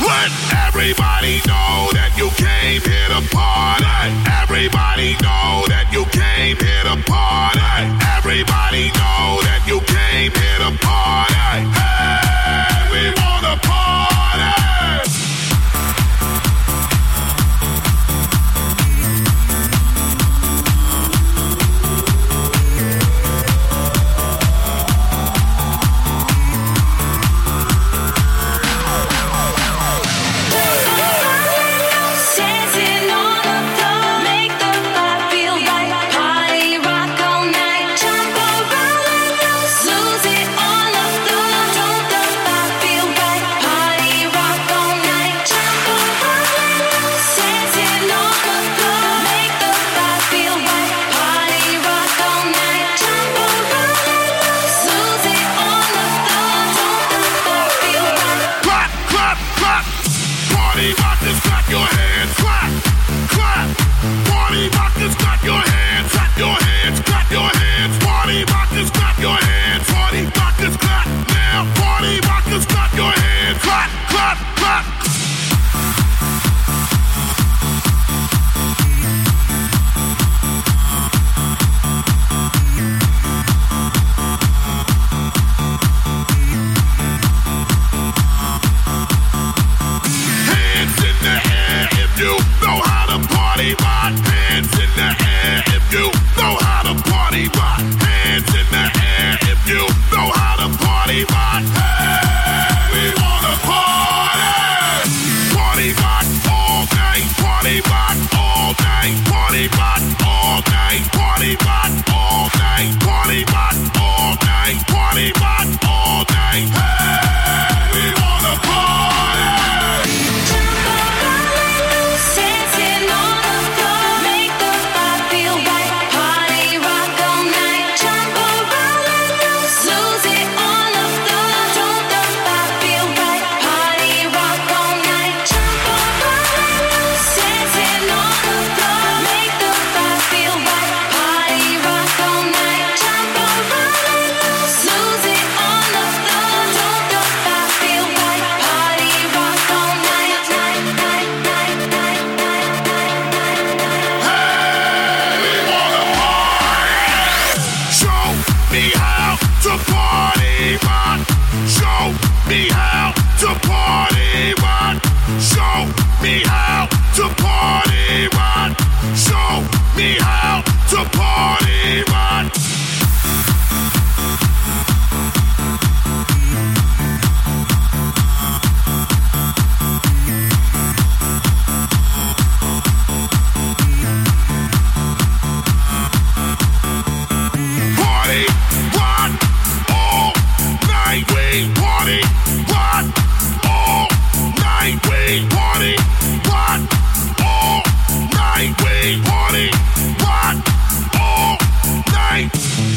Let everybody know that you came here to party. Everybody know that you came here to party. me how to party one. Show me how to party one. Show me how. party all night. We party all night. We party all night.